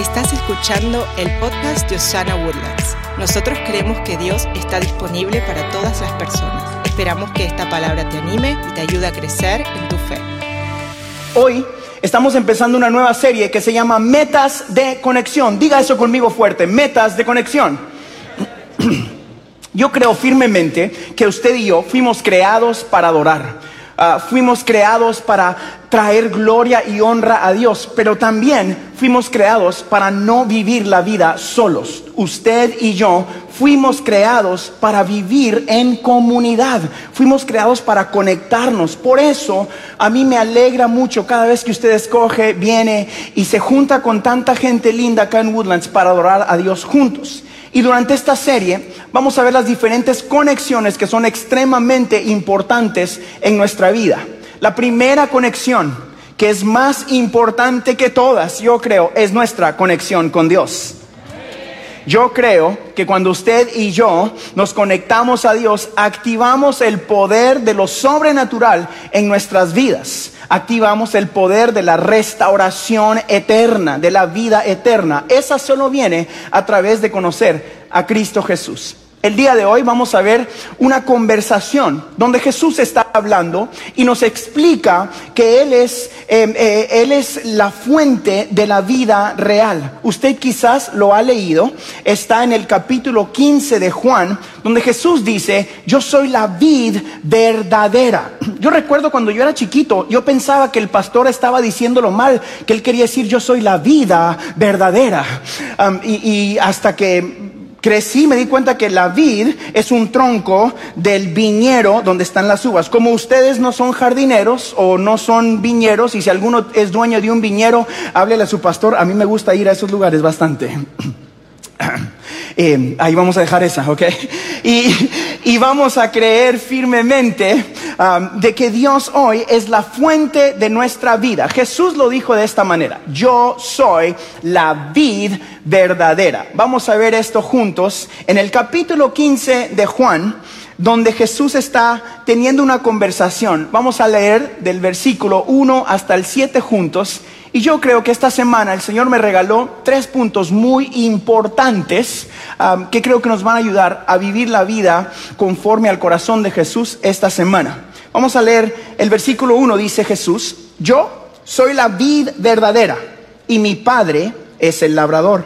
Estás escuchando el podcast de Osana Woodlands. Nosotros creemos que Dios está disponible para todas las personas. Esperamos que esta palabra te anime y te ayude a crecer en tu fe. Hoy estamos empezando una nueva serie que se llama Metas de Conexión. Diga eso conmigo fuerte, Metas de Conexión. Yo creo firmemente que usted y yo fuimos creados para adorar. Ah, fuimos creados para traer gloria y honra a Dios, pero también fuimos creados para no vivir la vida solos. Usted y yo fuimos creados para vivir en comunidad, fuimos creados para conectarnos. Por eso a mí me alegra mucho cada vez que usted escoge, viene y se junta con tanta gente linda acá en Woodlands para adorar a Dios juntos. Y durante esta serie vamos a ver las diferentes conexiones que son extremadamente importantes en nuestra vida. La primera conexión, que es más importante que todas, yo creo, es nuestra conexión con Dios. Yo creo que cuando usted y yo nos conectamos a Dios, activamos el poder de lo sobrenatural en nuestras vidas. Activamos el poder de la restauración eterna, de la vida eterna. Esa solo viene a través de conocer a Cristo Jesús. El día de hoy vamos a ver una conversación donde Jesús está hablando y nos explica que Él es, em, eh, Él es la fuente de la vida real. Usted quizás lo ha leído, está en el capítulo 15 de Juan, donde Jesús dice, yo soy la vid verdadera. Yo recuerdo cuando yo era chiquito, yo pensaba que el pastor estaba diciéndolo mal, que él quería decir, yo soy la vida verdadera. y hasta que crecí me di cuenta que la vid es un tronco del viñero donde están las uvas. Como ustedes no son jardineros o no son viñeros, y si alguno es dueño de un viñero, háblele a su pastor. A mí me gusta ir a esos lugares bastante. Eh, ahí vamos a dejar esa, ¿ok? Y, vamos a creer firmemente um, de que Dios hoy es la fuente de nuestra vida. Jesús lo dijo de esta manera, yo soy la vid verdadera. Vamos a ver esto juntos en el capítulo 15 de Juan donde Jesús está teniendo una conversación. Vamos a leer del versículo 1 hasta el 7 juntos y yo creo que esta semana el Señor me regaló tres puntos muy importantes um, que creo que nos van a ayudar a vivir la vida conforme al corazón de Jesús esta semana. Vamos a leer el versículo 1, dice Jesús, yo soy la vid verdadera y mi Padre es el labrador.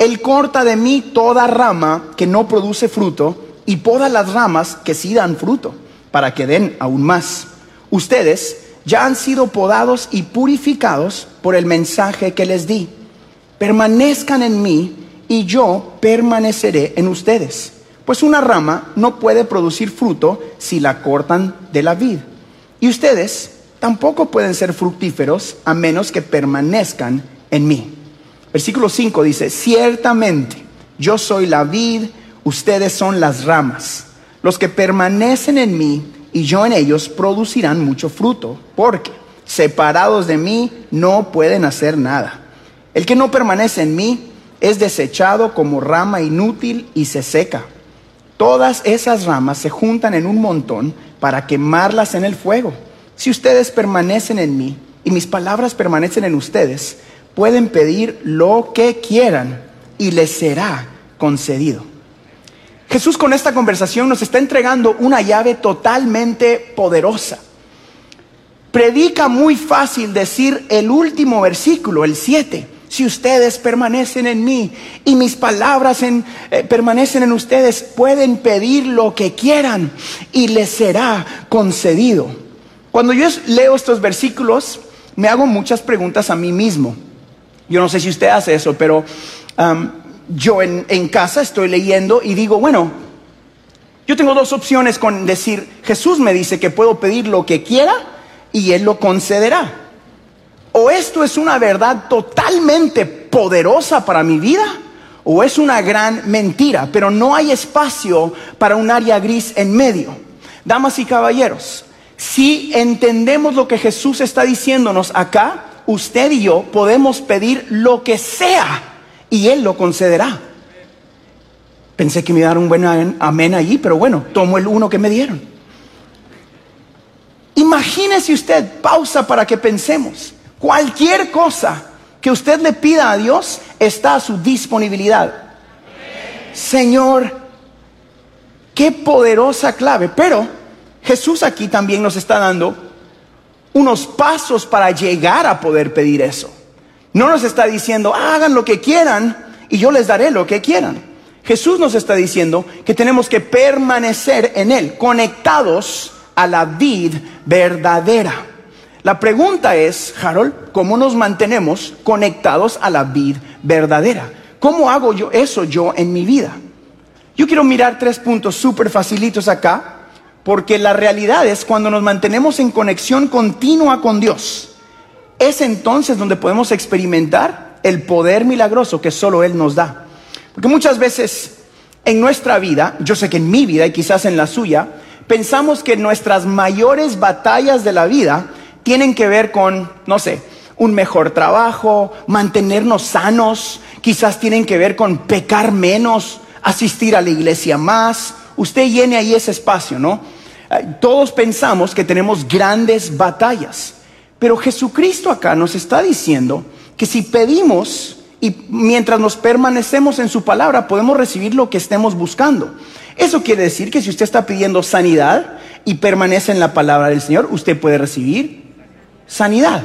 Él corta de mí toda rama que no produce fruto y poda las ramas que sí dan fruto, para que den aún más. Ustedes ya han sido podados y purificados por el mensaje que les di. Permanezcan en mí y yo permaneceré en ustedes. Pues una rama no puede producir fruto si la cortan de la vid. Y ustedes tampoco pueden ser fructíferos a menos que permanezcan en mí. Versículo 5 dice, ciertamente yo soy la vid, ustedes son las ramas. Los que permanecen en mí y yo en ellos producirán mucho fruto, porque separados de mí no pueden hacer nada. El que no permanece en mí es desechado como rama inútil y se seca. Todas esas ramas se juntan en un montón para quemarlas en el fuego. Si ustedes permanecen en mí y mis palabras permanecen en ustedes, pueden pedir lo que quieran y les será concedido. Jesús con esta conversación nos está entregando una llave totalmente poderosa. Predica muy fácil decir el último versículo, el 7. Si ustedes permanecen en mí y mis palabras en, eh, permanecen en ustedes, pueden pedir lo que quieran y les será concedido. Cuando yo leo estos versículos, me hago muchas preguntas a mí mismo. Yo no sé si usted hace eso, pero yo en, casa estoy leyendo y digo, bueno, yo tengo dos opciones con decir, Jesús me dice que puedo pedir lo que quiera y Él lo concederá. O esto es una verdad totalmente poderosa para mi vida, o es una gran mentira, pero no hay espacio para un área gris en medio. Damas y caballeros, si entendemos lo que Jesús está diciéndonos acá, usted y yo podemos pedir lo que sea y Él lo concederá. Pensé que me dar un buen amén allí, pero bueno, tomo el uno que me dieron. Imagínese usted, pausa para que pensemos, cualquier cosa que usted le pida a Dios, está a su disponibilidad. Señor, qué poderosa clave. Pero Jesús aquí también nos está dando unos pasos para llegar a poder pedir eso. No nos está diciendo, hagan lo que quieran y yo les daré lo que quieran. Jesús nos está diciendo que tenemos que permanecer en Él, conectados a la vid verdadera. La pregunta es, Harold, ¿cómo nos mantenemos conectados a la vid verdadera? ¿Cómo hago yo eso yo en mi vida? Yo quiero mirar tres puntos súper facilitos acá, porque la realidad es cuando nos mantenemos en conexión continua con Dios, es entonces donde podemos experimentar el poder milagroso que solo Él nos da. Porque muchas veces en nuestra vida, yo sé que en mi vida y quizás en la suya, pensamos que nuestras mayores batallas de la vida tienen que ver con, no sé, un mejor trabajo, mantenernos sanos, quizás tienen que ver con pecar menos, asistir a la iglesia más. Usted llene ahí ese espacio, ¿no? Eh, todos pensamos que tenemos grandes batallas, pero Jesucristo acá nos está diciendo que si pedimos y mientras nos permanecemos en su palabra podemos recibir lo que estemos buscando. Eso quiere decir que si usted está pidiendo sanidad y permanece en la palabra del Señor, usted puede recibir sanidad.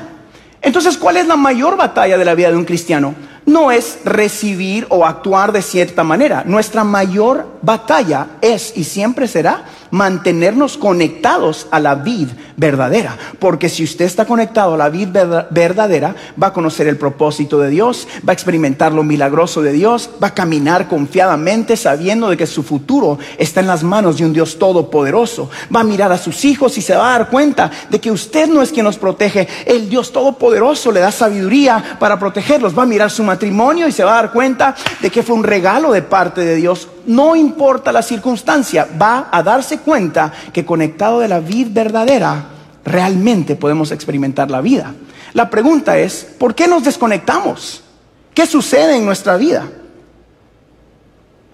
Entonces, ¿cuál es la mayor batalla de la vida de un cristiano? No es recibir o actuar de cierta manera. Nuestra mayor batalla es y siempre será mantenernos conectados a la vid verdadera. Porque si usted está conectado a la vid verdadera, va a conocer el propósito de Dios, va a experimentar lo milagroso de Dios, va a caminar confiadamente sabiendo de que su futuro está en las manos de un Dios todopoderoso. Va a mirar a sus hijos y se va a dar cuenta de que usted no es quien nos protege, el Dios todopoderoso le da sabiduría para protegerlos. Va a mirar su matrimonio y se va a dar cuenta de que fue un regalo de parte de Dios no importa la circunstancia, va a darse cuenta que conectado de la vida verdadera, realmente podemos experimentar la vida. La pregunta es, ¿por qué nos desconectamos? ¿Qué sucede en nuestra vida?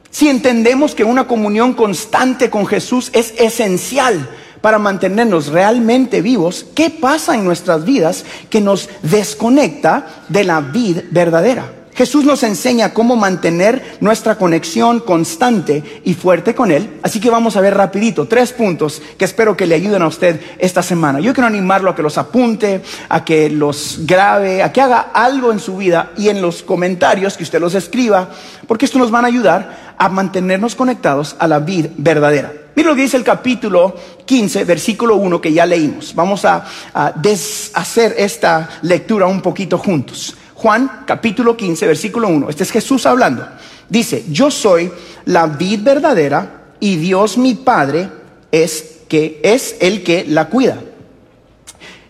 Si entendemos que una comunión constante con Jesús es esencial para mantenernos realmente vivos, ¿qué pasa en nuestras vidas que nos desconecta de la vida verdadera? Jesús nos enseña cómo mantener nuestra conexión constante y fuerte con Él. Así que vamos a ver rapidito tres puntos que espero que le ayuden a usted esta semana. Yo quiero animarlo a que los apunte, a que los grabe, a que haga algo en su vida y en los comentarios que usted los escriba, porque esto nos va a ayudar a mantenernos conectados a la vida verdadera. Mira lo que dice el capítulo 15, versículo 1 que ya leímos. Vamos a, a deshacer esta lectura un poquito juntos. Juan capítulo 15, versículo 1. Este es Jesús hablando. Dice, yo soy la vid verdadera y Dios mi Padre es que es el que la cuida.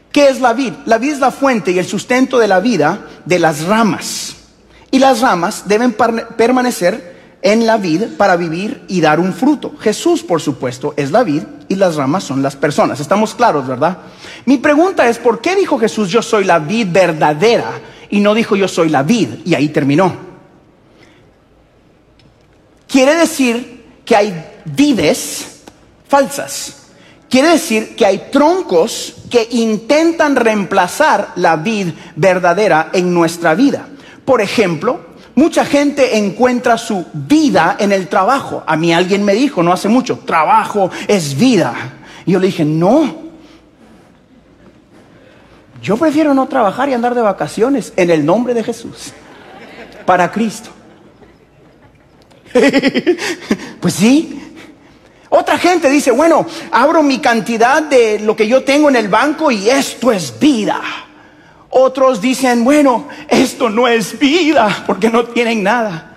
¿Qué es la vid? La vid es la fuente y el sustento de la vida de las ramas. Y las ramas deben permanecer en la vid para vivir y dar un fruto. Jesús, por supuesto, es la vid y las ramas son las personas. Estamos claros, ¿verdad? Mi pregunta es, ¿por qué dijo Jesús yo soy la vid verdadera? Y no dijo yo soy la vid y ahí terminó. Quiere decir que hay vides falsas. Quiere decir que hay troncos que intentan reemplazar la vid verdadera en nuestra vida. Por ejemplo, mucha gente encuentra su vida en el trabajo. A mí alguien me dijo no hace mucho, trabajo es vida. Y yo le dije, no, yo prefiero no trabajar y andar de vacaciones en el nombre de Jesús. Para Cristo. pues sí. Otra gente dice, bueno, abro mi cantidad de lo que yo tengo en el banco y esto es vida. Otros dicen, bueno, esto no es vida porque no tienen nada.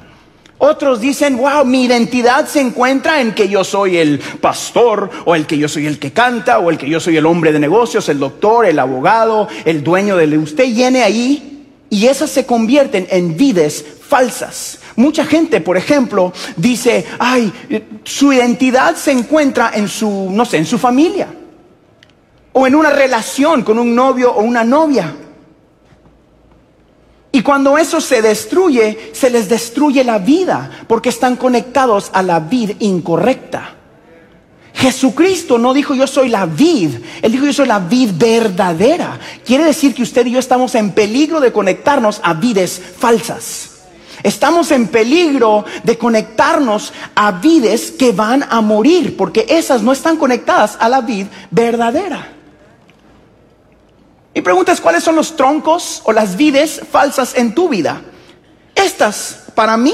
Otros dicen, wow, mi identidad se encuentra en que yo soy el pastor, o el que yo soy el que canta, o el que yo soy el hombre de negocios, el doctor, el abogado, el dueño de... Usted llene ahí y esas se convierten en vides falsas. Mucha gente, por ejemplo, dice, ay, su identidad se encuentra en su, no sé, en su familia, o en una relación con un novio o una novia. Cuando eso se destruye, se les destruye la vida, porque están conectados a la vid incorrecta. Jesucristo no dijo yo soy la vid, Él dijo yo soy la vid verdadera. Quiere decir que usted y yo estamos en peligro de conectarnos a vides falsas. Estamos en peligro de conectarnos a vides que van a morir, porque esas no están conectadas a la vid verdadera. Mi pregunta es, ¿cuáles son los troncos o las vides falsas en tu vida? Estas, para mí,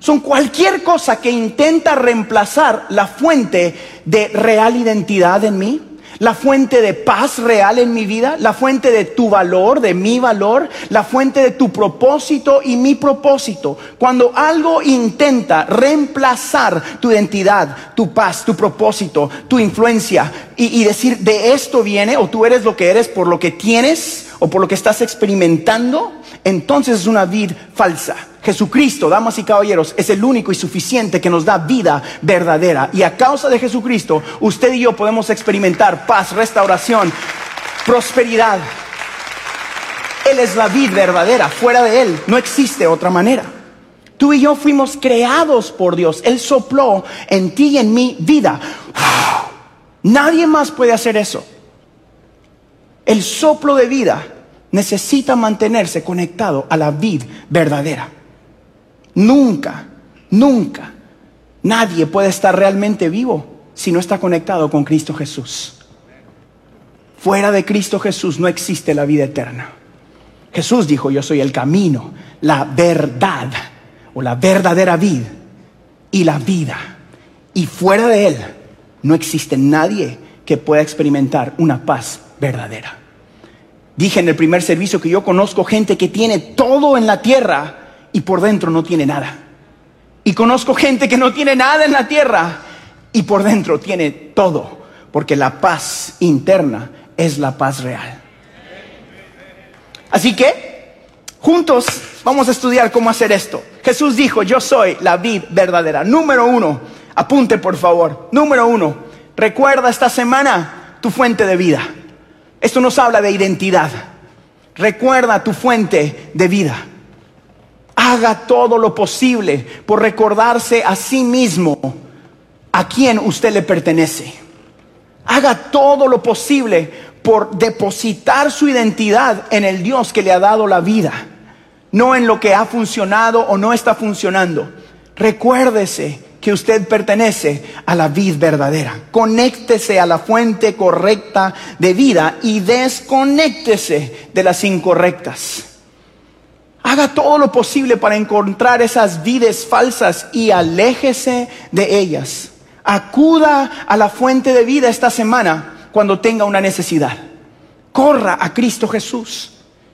son cualquier cosa que intenta reemplazar la fuente de real identidad en mí, la fuente de paz real en mi vida, la fuente de tu valor, de mi valor, la fuente de tu propósito y mi propósito. Cuando algo intenta reemplazar tu identidad, tu paz, tu propósito, tu influencia y, decir de esto viene o tú eres lo que eres por lo que tienes o por lo que estás experimentando, entonces es una vid falsa. Jesucristo, damas y caballeros, es el único y suficiente que nos da vida verdadera. Y a causa de Jesucristo, usted y yo podemos experimentar paz, restauración, prosperidad. Él es la vid verdadera. Fuera de Él no existe otra manera. Tú y yo fuimos creados por Dios. Él sopló en ti y en mi vida. Nadie más puede hacer eso. El soplo de vida necesita mantenerse conectado a la vid verdadera. Nunca, nunca nadie puede estar realmente vivo si no está conectado con Cristo Jesús. Fuera de Cristo Jesús no existe la vida eterna. Jesús dijo, yo soy el camino, la verdad o la verdadera vida y la vida. Y fuera de Él no existe nadie que pueda experimentar una paz verdadera. Dije en el primer servicio que yo conozco gente que tiene todo en la tierra, y por dentro no tiene nada. Y conozco gente que no tiene nada en la tierra y por dentro tiene todo, porque la paz interna es la paz real. Así que, juntos vamos a estudiar cómo hacer esto. Jesús dijo, yo soy la vid verdadera. Número uno, apunte por favor. Número uno, recuerda esta semana tu fuente de vida. Esto nos habla de identidad. Recuerda tu fuente de vida haga todo lo posible por recordarse a sí mismo a quien usted le pertenece. Haga todo lo posible por depositar su identidad en el Dios que le ha dado la vida, no en lo que ha funcionado o no está funcionando. Recuérdese que usted pertenece a la vida verdadera. Conéctese a la fuente correcta de vida y desconéctese de las incorrectas. Haga todo lo posible para encontrar esas vides falsas y aléjese de ellas. Acuda a la fuente de vida esta semana cuando tenga una necesidad. Corra a Cristo Jesús.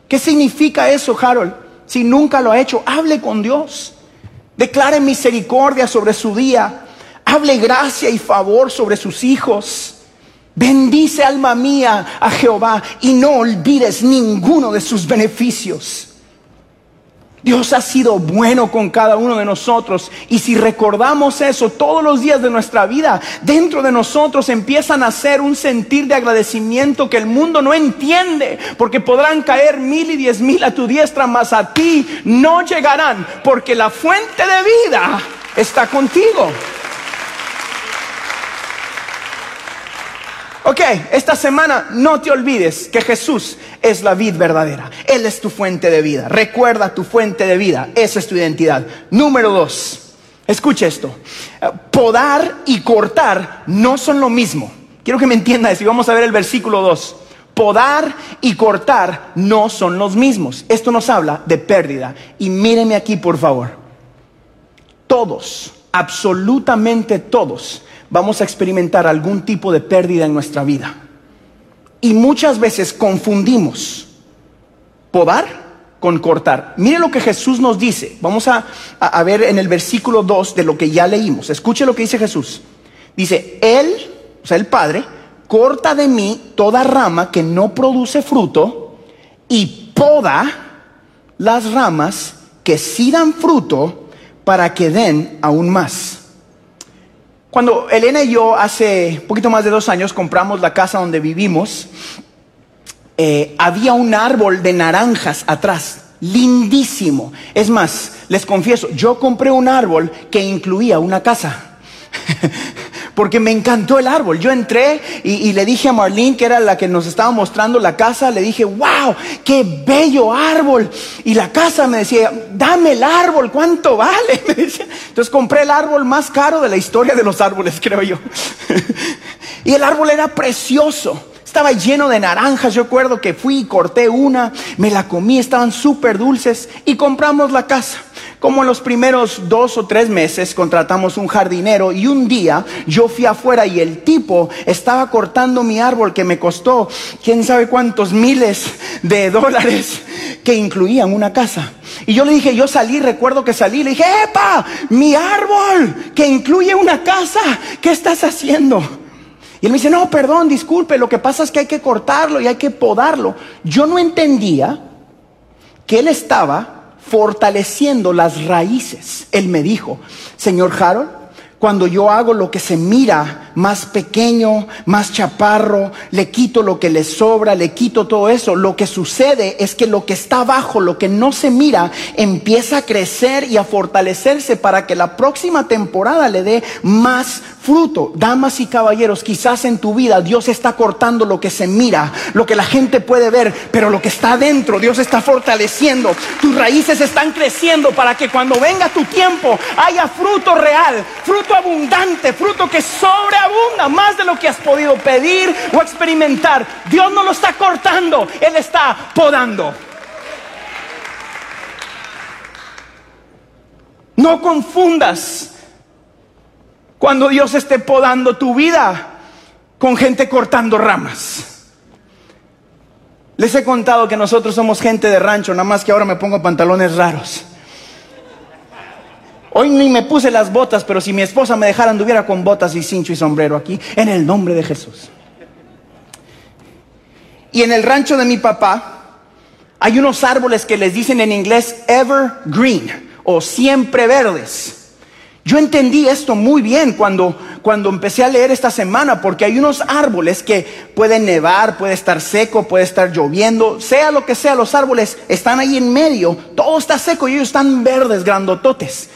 ¿Qué significa eso, Harold? Si nunca lo ha hecho, hable con Dios. Declare misericordia sobre su día. Hable gracia y favor sobre sus hijos. Bendice alma mía a Jehová y no olvides ninguno de sus beneficios. Dios ha sido bueno con cada uno de nosotros y si recordamos eso todos los días de nuestra vida, dentro de nosotros empieza a nacer un sentir de agradecimiento que el mundo no entiende, porque podrán caer mil y diez mil a tu diestra, mas a ti no llegarán, porque la fuente de vida está contigo. Ok, esta semana no te olvides que Jesús es la vid verdadera. Él es tu fuente de vida. Recuerda tu fuente de vida. Esa es tu identidad. Número dos, escucha esto. Podar y cortar no son lo mismo. Quiero que me entiendas y vamos a ver el versículo 2. Podar y cortar no son los mismos. Esto nos habla de pérdida. Y míreme aquí, por favor. Todos, absolutamente todos, vamos a experimentar algún tipo de pérdida en nuestra vida. Y muchas veces confundimos podar con cortar. Mire lo que Jesús nos dice. Vamos a, a, ver en el versículo 2 de lo que ya leímos. Escuche lo que dice Jesús. Dice, Él, o sea, el Padre, corta de mí toda rama que no produce fruto y poda las ramas que sí dan fruto para que den aún más. Cuando Elena y yo hace poquito más de dos años compramos la casa donde vivimos, eh, había un árbol de naranjas atrás, lindísimo. Es más, les confieso, yo compré un árbol que incluía una casa. porque me encantó el árbol. Yo entré y, le dije a Marlene, que era la que nos estaba mostrando la casa, le dije, wow, qué bello árbol. Y la casa me decía, dame el árbol, ¿cuánto vale? Entonces compré el árbol más caro de la historia de los árboles, creo yo. y el árbol era precioso. Estaba lleno de naranjas, yo recuerdo que fui y corté una, me la comí, estaban súper dulces y compramos la casa. Como en los primeros dos o tres meses contratamos un jardinero y un día yo fui afuera y el tipo estaba cortando mi árbol que me costó quién sabe cuántos miles de dólares que incluían una casa. Y yo le dije, yo salí, recuerdo que salí, le dije, ¡epa! Mi árbol que incluye una casa, ¿qué estás haciendo? Y él me dice, no, perdón, disculpe, lo que pasa es que hay que cortarlo y hay que podarlo. Yo no entendía que él estaba fortaleciendo las raíces. Él me dijo, señor Harold, cuando yo hago lo que se mira más pequeño, más chaparro, le quito lo que le sobra, le quito todo eso, lo que sucede es que lo que está abajo, lo que no se mira, empieza a crecer y a fortalecerse para que la próxima temporada le dé más fruto. Damas y caballeros, quizás en tu vida Dios está cortando lo que se mira, lo que la gente puede ver, pero lo que está adentro, Dios está fortaleciendo. Tus raíces están creciendo para que cuando venga tu tiempo haya fruto real, fruto abundante, fruto que sobreabunda más de lo que has podido pedir o experimentar. Dios no lo está cortando, Él está podando. No confundas cuando Dios esté podando tu vida con gente cortando ramas. Les he contado que nosotros somos gente de rancho, nada más que ahora me pongo pantalones raros. Hoy ni me puse las botas, pero si mi esposa me dejara anduviera con botas y cincho y sombrero aquí, en el nombre de Jesús. Y en el rancho de mi papá hay unos árboles que les dicen en inglés evergreen o siempre verdes. Yo entendí esto muy bien cuando, cuando empecé a leer esta semana, porque hay unos árboles que pueden nevar, puede estar seco, puede estar lloviendo, sea lo que sea, los árboles están ahí en medio, todo está seco y ellos están verdes, grandototes.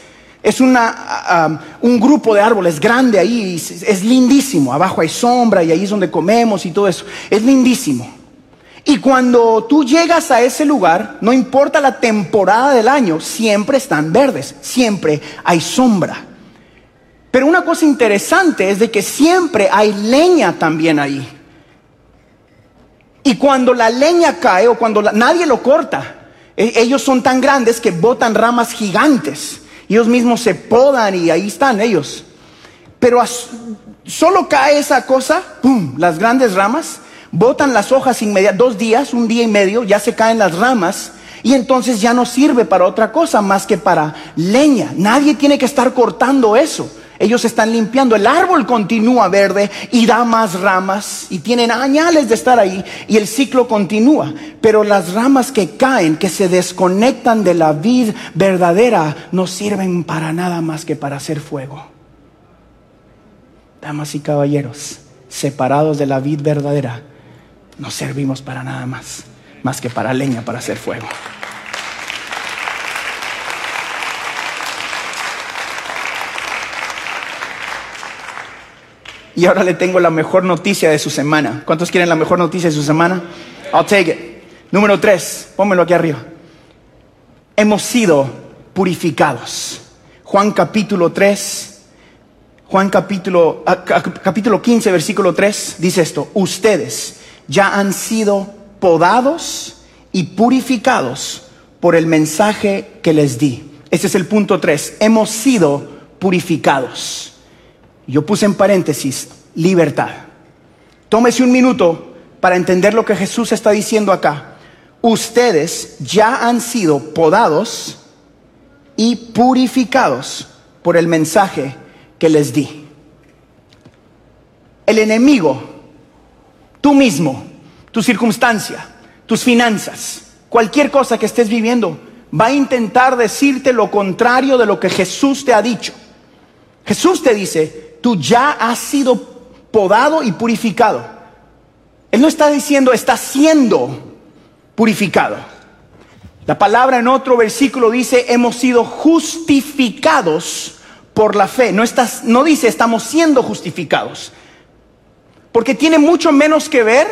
Es una, un grupo de árboles grande ahí, es, lindísimo. Abajo hay sombra y ahí es donde comemos y todo eso. Es lindísimo. Y cuando tú llegas a ese lugar, no importa la temporada del año, siempre están verdes, siempre hay sombra. Pero una cosa interesante es de que siempre hay leña también ahí. Y cuando la leña cae o cuando nadie lo corta, e, ellos son tan grandes que botan ramas gigantes. Ellos mismos se podan y ahí están ellos. Pero solo cae esa cosa, ¡pum! Las grandes ramas, botan las hojas inmediatamente, dos días, un día y medio, ya se caen las ramas y entonces ya no sirve para otra cosa más que para leña. Nadie tiene que estar cortando eso. Ellos están limpiando, el árbol continúa verde y da más ramas y tienen añales de estar ahí y el ciclo continúa. Pero las ramas que caen, que se desconectan de la vid verdadera, no sirven para nada más que para hacer fuego. Damas y caballeros, separados de la vid verdadera, no servimos para nada más, más que para leña, para hacer fuego. Y ahora le tengo la mejor noticia de su semana. ¿Cuántos quieren la mejor noticia de su semana? I'll take it. Número tres, pónmelo aquí arriba. Hemos sido purificados. Juan capítulo 3, Juan capítulo, ah, capítulo 15, versículo 3, dice esto. Ustedes ya han sido podados y purificados por el mensaje que les di. Ese es el punto 3. Hemos sido purificados. Yo puse en paréntesis, libertad. Tómese un minuto para entender lo que Jesús está diciendo acá. Ustedes ya han sido podados y purificados por el mensaje que les di. El enemigo, tú mismo, tu circunstancia, tus finanzas, cualquier cosa que estés viviendo, va a intentar decirte lo contrario de lo que Jesús te ha dicho. Jesús te dice, tú ya has sido podado y purificado. Él no está diciendo, está siendo purificado. La palabra en otro versículo dice, hemos sido justificados por la fe. No, estás, no dice estamos siendo justificados. Porque tiene mucho menos que ver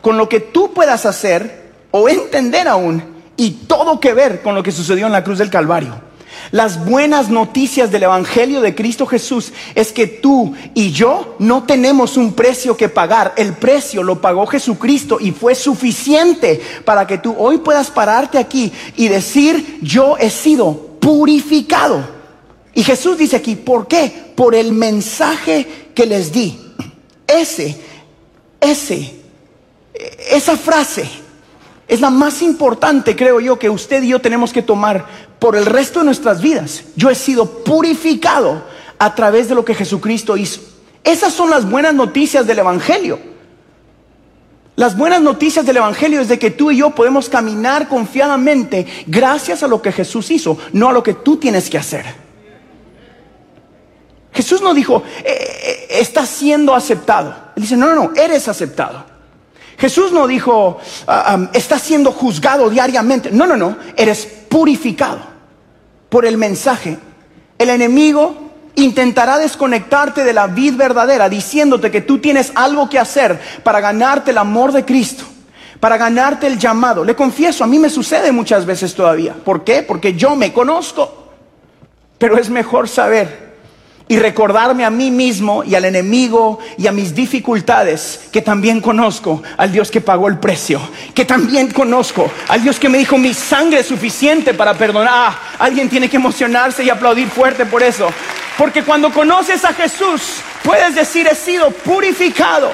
con lo que tú puedas hacer o entender aún y todo que ver con lo que sucedió en la cruz del Calvario. Las buenas noticias del Evangelio de Cristo Jesús es que tú y yo no tenemos un precio que pagar. El precio lo pagó Jesucristo y fue suficiente para que tú hoy puedas pararte aquí y decir, yo he sido purificado. Y Jesús dice aquí, ¿por qué? Por el mensaje que les di. Ese, ese, esa frase es la más importante, creo yo, que usted y yo tenemos que tomar por el resto de nuestras vidas. Yo he sido purificado a través de lo que Jesucristo hizo. Esas son las buenas noticias del Evangelio. Las buenas noticias del Evangelio es de que tú y yo podemos caminar confiadamente gracias a lo que Jesús hizo, no a lo que tú tienes que hacer. Jesús no dijo, eh, eh, estás siendo aceptado. Él dice, no, no, no, eres aceptado. Jesús no dijo, ah, estás siendo juzgado diariamente. No, no, no, eres purificado por el mensaje. El enemigo intentará desconectarte de la vida verdadera diciéndote que tú tienes algo que hacer para ganarte el amor de Cristo, para ganarte el llamado. Le confieso, a mí me sucede muchas veces todavía. ¿Por qué? Porque yo me conozco. Pero es mejor saber y recordarme a mí mismo y al enemigo y a mis dificultades que también conozco al Dios que pagó el precio, que también conozco al Dios que me dijo mi sangre es suficiente para perdonar. Ah, alguien tiene que emocionarse y aplaudir fuerte por eso. Porque cuando conoces a Jesús, puedes decir he sido purificado.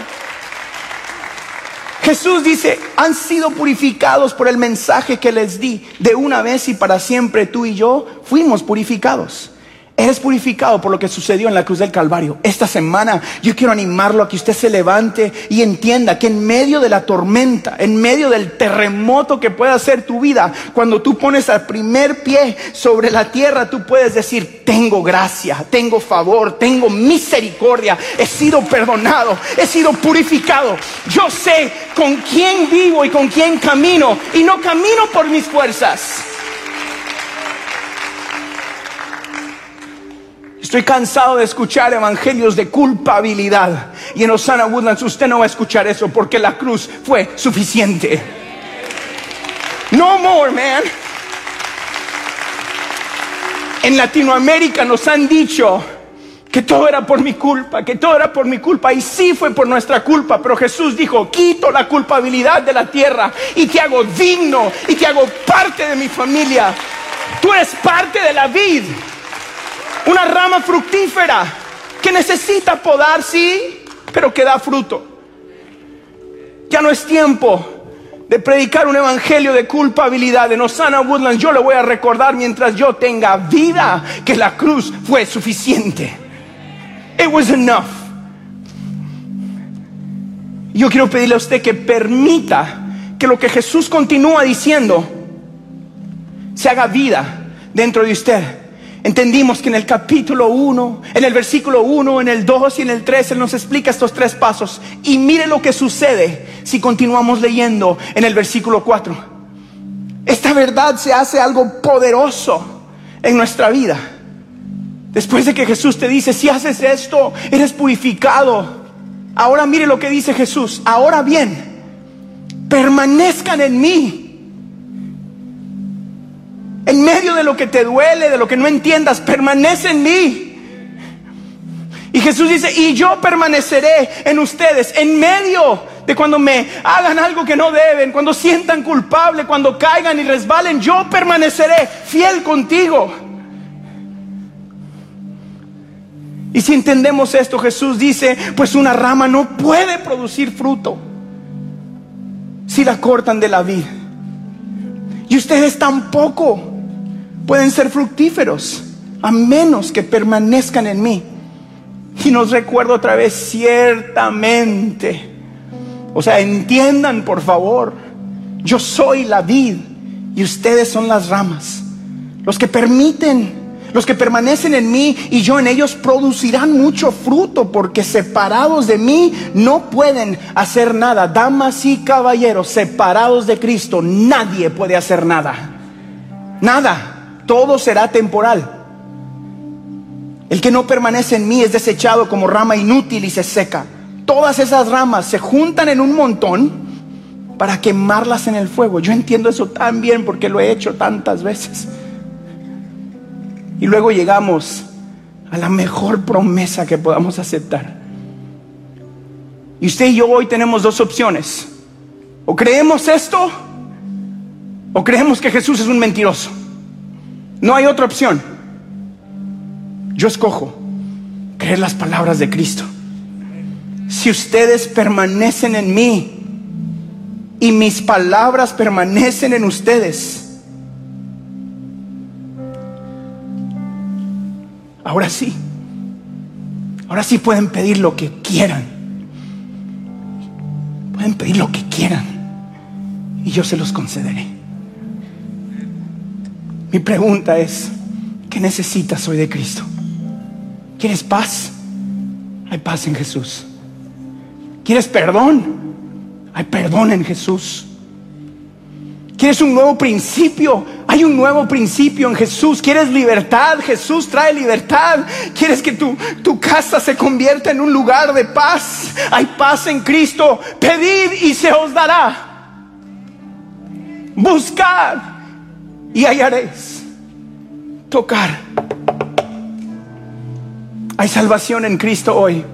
Jesús dice, han sido purificados por el mensaje que les di. De una vez y para siempre tú y yo fuimos purificados. Eres purificado por lo que sucedió en la cruz del Calvario. Esta semana yo quiero animarlo a que usted se levante y entienda que en medio de la tormenta, en medio del terremoto que pueda ser tu vida, cuando tú pones al primer pie sobre la tierra, tú puedes decir, tengo gracia, tengo favor, tengo misericordia, he sido perdonado, he sido purificado. Yo sé con quién vivo y con quién camino y no camino por mis fuerzas. Estoy cansado de escuchar evangelios de culpabilidad. Y en Osana Woodlands usted no va a escuchar eso porque la cruz fue suficiente. No more, man. En Latinoamérica nos han dicho que todo era por mi culpa, que todo era por mi culpa. Y sí fue por nuestra culpa, pero Jesús dijo, quito la culpabilidad de la tierra y te hago digno y te hago parte de mi familia. Tú eres parte de la vida una rama fructífera que necesita podar, sí, pero que da fruto. Ya no es tiempo de predicar un evangelio de culpabilidad. En Osana Woodlands yo le voy a recordar mientras yo tenga vida que la cruz fue suficiente. It was enough. Yo quiero pedirle a usted que permita que lo que Jesús continúa diciendo se haga vida dentro de usted. Entendimos que en el capítulo 1, en el versículo 1, en el 2 y en el 3, Él nos explica estos tres pasos. Y mire lo que sucede si continuamos leyendo en el versículo 4. Esta verdad se hace algo poderoso en nuestra vida. Después de que Jesús te dice, si haces esto, eres purificado. Ahora mire lo que dice Jesús. Ahora bien, permanezcan en mí en medio de lo que te duele, de lo que no entiendas, permanece en mí. Y Jesús dice, y yo permaneceré en ustedes, en medio de cuando me hagan algo que no deben, cuando sientan culpable, cuando caigan y resbalen, yo permaneceré fiel contigo. Y si entendemos esto, Jesús dice, pues una rama no puede producir fruto si la cortan de la vid. Y ustedes tampoco pueden ser fructíferos a menos que permanezcan en mí. Y nos recuerdo otra vez, ciertamente. O sea, entiendan por favor, yo soy la vid y ustedes son las ramas. Los que permiten, los que permanecen en mí y yo en ellos producirán mucho fruto porque separados de mí no pueden hacer nada. Damas y caballeros, separados de Cristo, nadie puede hacer nada. Nada todo será temporal. El que no permanece en mí es desechado como rama inútil y se seca. Todas esas ramas se juntan en un montón para quemarlas en el fuego. Yo entiendo eso tan bien porque lo he hecho tantas veces. Y luego llegamos a la mejor promesa que podamos aceptar. Y usted y yo hoy tenemos dos opciones. O creemos esto o creemos que Jesús es un mentiroso. No hay otra opción. Yo escojo creer las palabras de Cristo. Si ustedes permanecen en mí y mis palabras permanecen en ustedes, ahora sí, ahora sí pueden pedir lo que quieran. Pueden pedir lo que quieran y yo se los concederé. Mi pregunta es, ¿qué necesitas hoy de Cristo? ¿Quieres paz? Hay paz en Jesús. ¿Quieres perdón? Hay perdón en Jesús. ¿Quieres un nuevo principio? Hay un nuevo principio en Jesús. ¿Quieres libertad? Jesús trae libertad. ¿Quieres que tu, tu casa se convierta en un lugar de paz? Hay paz en Cristo. Pedid y se os dará. Buscad y hallaréis. Tocar. Hay salvación en Cristo hoy.